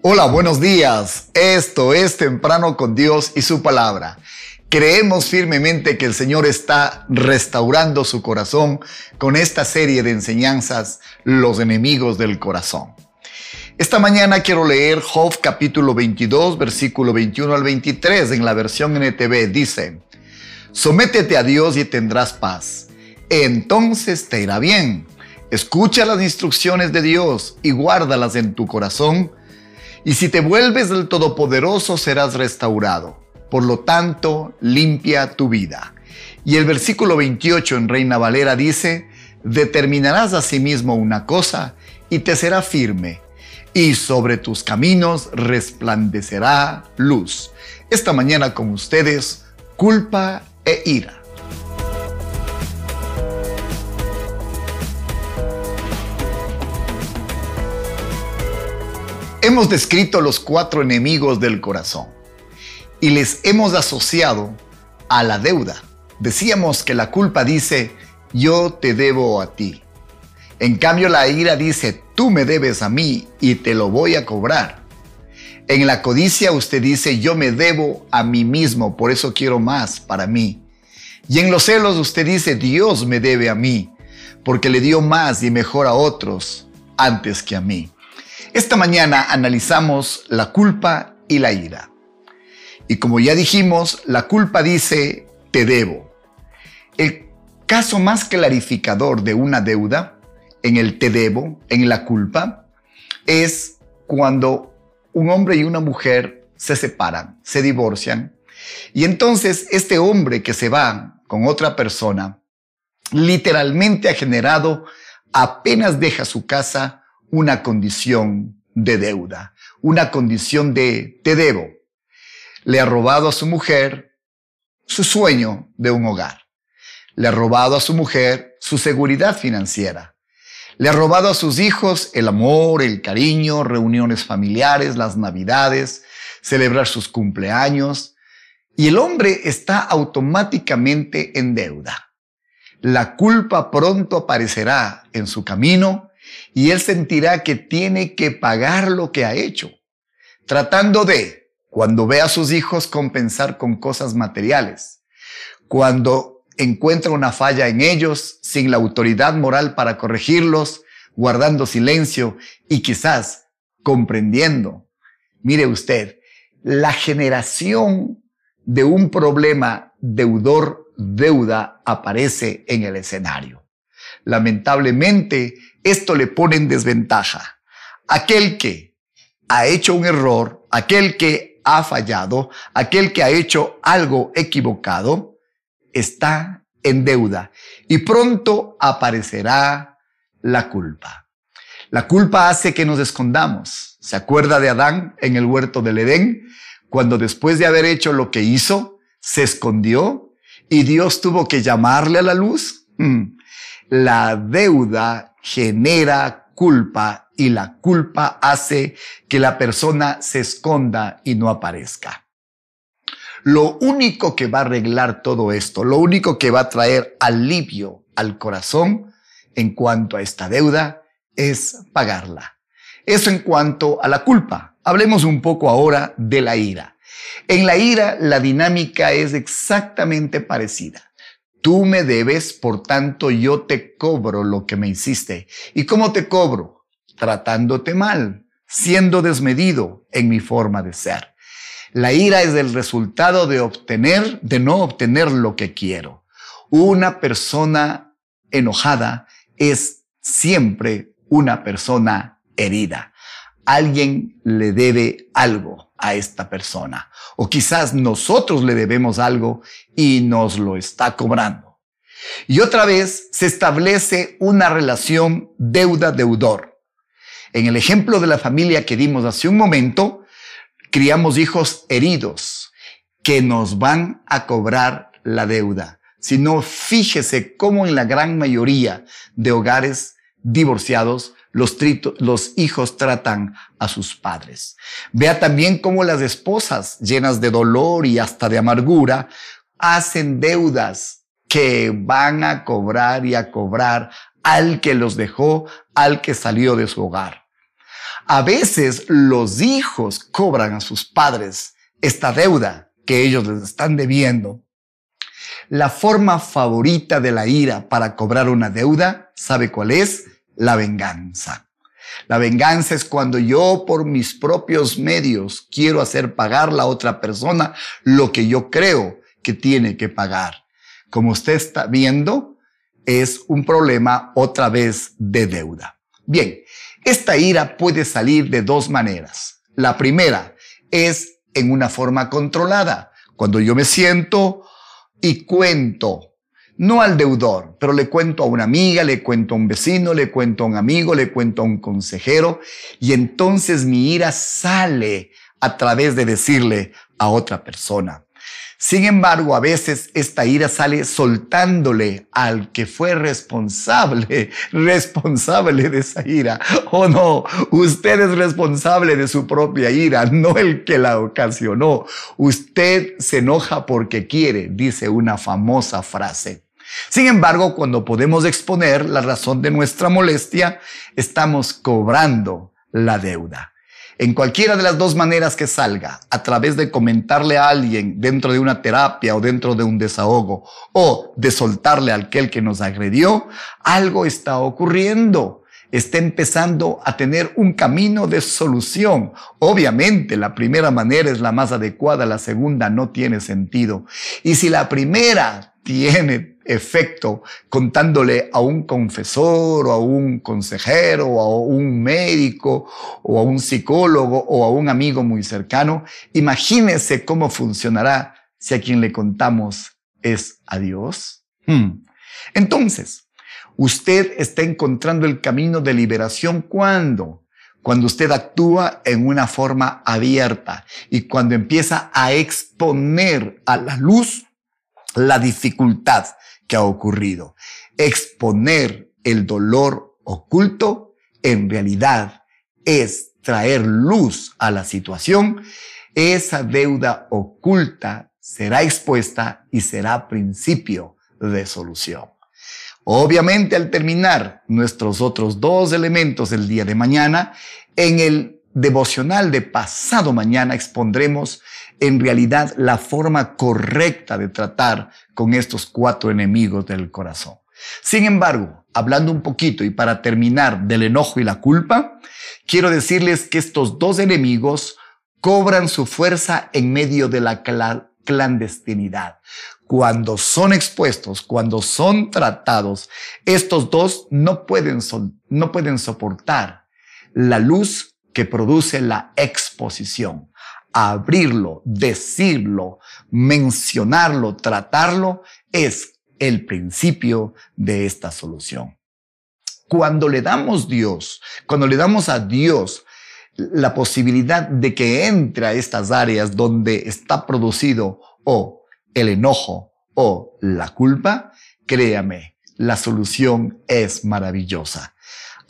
Hola, buenos días. Esto es Temprano con Dios y su palabra. Creemos firmemente que el Señor está restaurando su corazón con esta serie de enseñanzas, Los enemigos del corazón. Esta mañana quiero leer Job capítulo 22, versículo 21 al 23 en la versión NTV. Dice, Sométete a Dios y tendrás paz. Entonces te irá bien. Escucha las instrucciones de Dios y guárdalas en tu corazón. Y si te vuelves del Todopoderoso serás restaurado. Por lo tanto, limpia tu vida. Y el versículo 28 en Reina Valera dice, determinarás a sí mismo una cosa y te será firme, y sobre tus caminos resplandecerá luz. Esta mañana con ustedes, culpa e ira. Hemos descrito los cuatro enemigos del corazón y les hemos asociado a la deuda. Decíamos que la culpa dice, yo te debo a ti. En cambio la ira dice, tú me debes a mí y te lo voy a cobrar. En la codicia usted dice, yo me debo a mí mismo, por eso quiero más para mí. Y en los celos usted dice, Dios me debe a mí, porque le dio más y mejor a otros antes que a mí. Esta mañana analizamos la culpa y la ira. Y como ya dijimos, la culpa dice, te debo. El caso más clarificador de una deuda, en el te debo, en la culpa, es cuando un hombre y una mujer se separan, se divorcian, y entonces este hombre que se va con otra persona, literalmente ha generado, apenas deja su casa, una condición de deuda, una condición de te debo. Le ha robado a su mujer su sueño de un hogar. Le ha robado a su mujer su seguridad financiera. Le ha robado a sus hijos el amor, el cariño, reuniones familiares, las navidades, celebrar sus cumpleaños. Y el hombre está automáticamente en deuda. La culpa pronto aparecerá en su camino y él sentirá que tiene que pagar lo que ha hecho, tratando de, cuando ve a sus hijos, compensar con cosas materiales. Cuando encuentra una falla en ellos sin la autoridad moral para corregirlos, guardando silencio y quizás comprendiendo. Mire usted, la generación de un problema deudor-deuda aparece en el escenario. Lamentablemente, esto le pone en desventaja. Aquel que ha hecho un error, aquel que ha fallado, aquel que ha hecho algo equivocado, está en deuda y pronto aparecerá la culpa. La culpa hace que nos escondamos. ¿Se acuerda de Adán en el huerto del Edén? Cuando después de haber hecho lo que hizo, se escondió y Dios tuvo que llamarle a la luz. Mm. La deuda genera culpa y la culpa hace que la persona se esconda y no aparezca. Lo único que va a arreglar todo esto, lo único que va a traer alivio al corazón en cuanto a esta deuda es pagarla. Eso en cuanto a la culpa. Hablemos un poco ahora de la ira. En la ira la dinámica es exactamente parecida. Tú me debes, por tanto yo te cobro lo que me hiciste. ¿Y cómo te cobro? Tratándote mal, siendo desmedido en mi forma de ser. La ira es el resultado de obtener, de no obtener lo que quiero. Una persona enojada es siempre una persona herida. Alguien le debe algo a esta persona. O quizás nosotros le debemos algo y nos lo está cobrando. Y otra vez se establece una relación deuda-deudor. En el ejemplo de la familia que dimos hace un momento, criamos hijos heridos que nos van a cobrar la deuda. Si no, fíjese cómo en la gran mayoría de hogares divorciados los, hijos tratan a sus padres. Vea también cómo las esposas llenas de dolor y hasta de amargura hacen deudas que van a cobrar y a cobrar al que los dejó, al que salió de su hogar. A veces los hijos cobran a sus padres esta deuda que ellos les están debiendo. La forma favorita de la ira para cobrar una deuda, ¿sabe cuál es? La venganza. La venganza es cuando yo por mis propios medios quiero hacer pagar la otra persona lo que yo creo que tiene que pagar. Como usted está viendo, es un problema otra vez de deuda. Bien, esta ira puede salir de dos maneras. La primera es en una forma controlada, cuando yo me siento y cuento no al deudor, pero le cuento a una amiga, le cuento a un vecino, le cuento a un amigo, le cuento a un consejero, y entonces mi ira sale a través de decirle a otra persona. Sin embargo, a veces esta ira sale soltándole al que fue responsable, responsable de esa ira. Oh, no, usted es responsable de su propia ira, no el que la ocasionó. Usted se enoja porque quiere, dice una famosa frase. Sin embargo, cuando podemos exponer la razón de nuestra molestia, estamos cobrando la deuda. En cualquiera de las dos maneras que salga, a través de comentarle a alguien dentro de una terapia o dentro de un desahogo, o de soltarle a aquel que nos agredió, algo está ocurriendo está empezando a tener un camino de solución. Obviamente, la primera manera es la más adecuada, la segunda no tiene sentido. Y si la primera tiene efecto contándole a un confesor o a un consejero o a un médico o a un psicólogo o a un amigo muy cercano, imagínese cómo funcionará si a quien le contamos es a Dios. Hmm. Entonces, usted está encontrando el camino de liberación cuando cuando usted actúa en una forma abierta y cuando empieza a exponer a la luz la dificultad que ha ocurrido. Exponer el dolor oculto en realidad es traer luz a la situación. Esa deuda oculta será expuesta y será principio de solución. Obviamente al terminar nuestros otros dos elementos el día de mañana, en el devocional de pasado mañana expondremos en realidad la forma correcta de tratar con estos cuatro enemigos del corazón. Sin embargo, hablando un poquito y para terminar del enojo y la culpa, quiero decirles que estos dos enemigos cobran su fuerza en medio de la clandestinidad. Cuando son expuestos, cuando son tratados, estos dos no pueden, no pueden soportar la luz que produce la exposición abrirlo, decirlo, mencionarlo, tratarlo, es el principio de esta solución. Cuando le damos Dios, cuando le damos a Dios la posibilidad de que entre a estas áreas donde está producido o el enojo o la culpa, créame, la solución es maravillosa.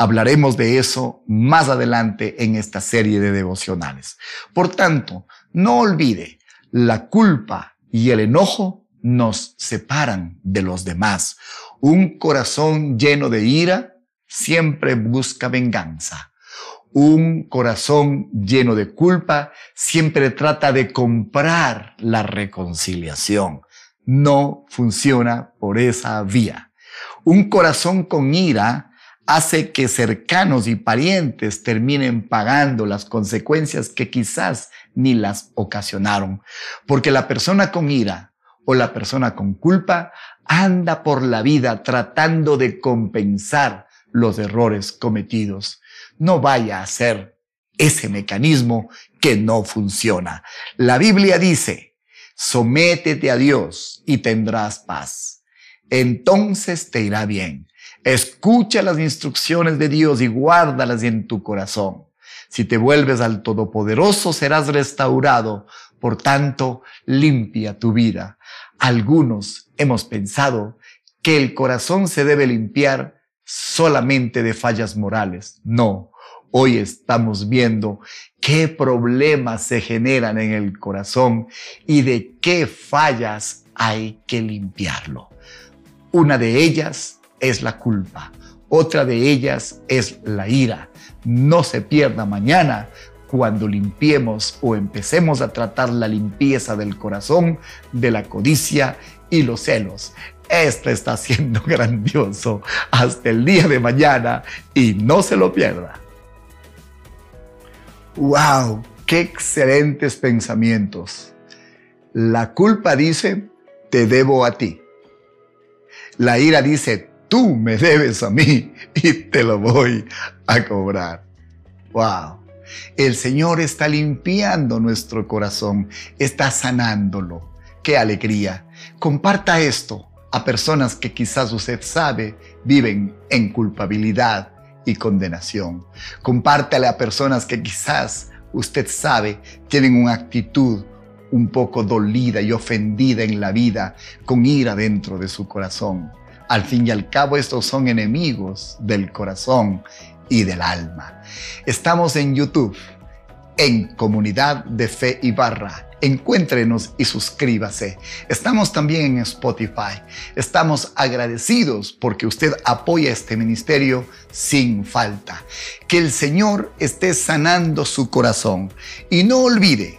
Hablaremos de eso más adelante en esta serie de devocionales. Por tanto, no olvide, la culpa y el enojo nos separan de los demás. Un corazón lleno de ira siempre busca venganza. Un corazón lleno de culpa siempre trata de comprar la reconciliación. No funciona por esa vía. Un corazón con ira hace que cercanos y parientes terminen pagando las consecuencias que quizás ni las ocasionaron. Porque la persona con ira o la persona con culpa anda por la vida tratando de compensar los errores cometidos. No vaya a ser ese mecanismo que no funciona. La Biblia dice, sométete a Dios y tendrás paz. Entonces te irá bien. Escucha las instrucciones de Dios y guárdalas en tu corazón. Si te vuelves al Todopoderoso, serás restaurado. Por tanto, limpia tu vida. Algunos hemos pensado que el corazón se debe limpiar solamente de fallas morales. No, hoy estamos viendo qué problemas se generan en el corazón y de qué fallas hay que limpiarlo. Una de ellas es la culpa. Otra de ellas es la ira. No se pierda mañana cuando limpiemos o empecemos a tratar la limpieza del corazón de la codicia y los celos. Esto está siendo grandioso hasta el día de mañana y no se lo pierda. ¡Wow! ¡Qué excelentes pensamientos! La culpa dice, te debo a ti. La ira dice, tú me debes a mí y te lo voy a cobrar. ¡Wow! El Señor está limpiando nuestro corazón, está sanándolo. ¡Qué alegría! Comparta esto a personas que quizás usted sabe viven en culpabilidad y condenación. Compártale a personas que quizás usted sabe tienen una actitud un poco dolida y ofendida en la vida, con ira dentro de su corazón. Al fin y al cabo, estos son enemigos del corazón y del alma. Estamos en YouTube, en Comunidad de Fe y Barra. Encuéntrenos y suscríbase. Estamos también en Spotify. Estamos agradecidos porque usted apoya este ministerio sin falta. Que el Señor esté sanando su corazón. Y no olvide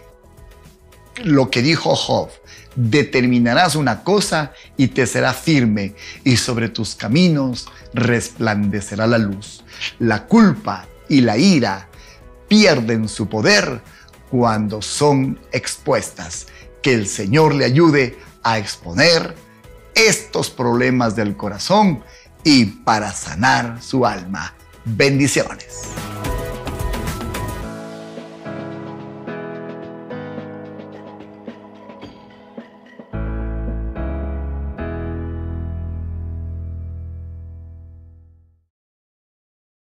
lo que dijo Job determinarás una cosa y te será firme, y sobre tus caminos resplandecerá la luz. La culpa y la ira pierden su poder cuando son expuestas. Que el Señor le ayude a exponer estos problemas del corazón y para sanar su alma. Bendiciones.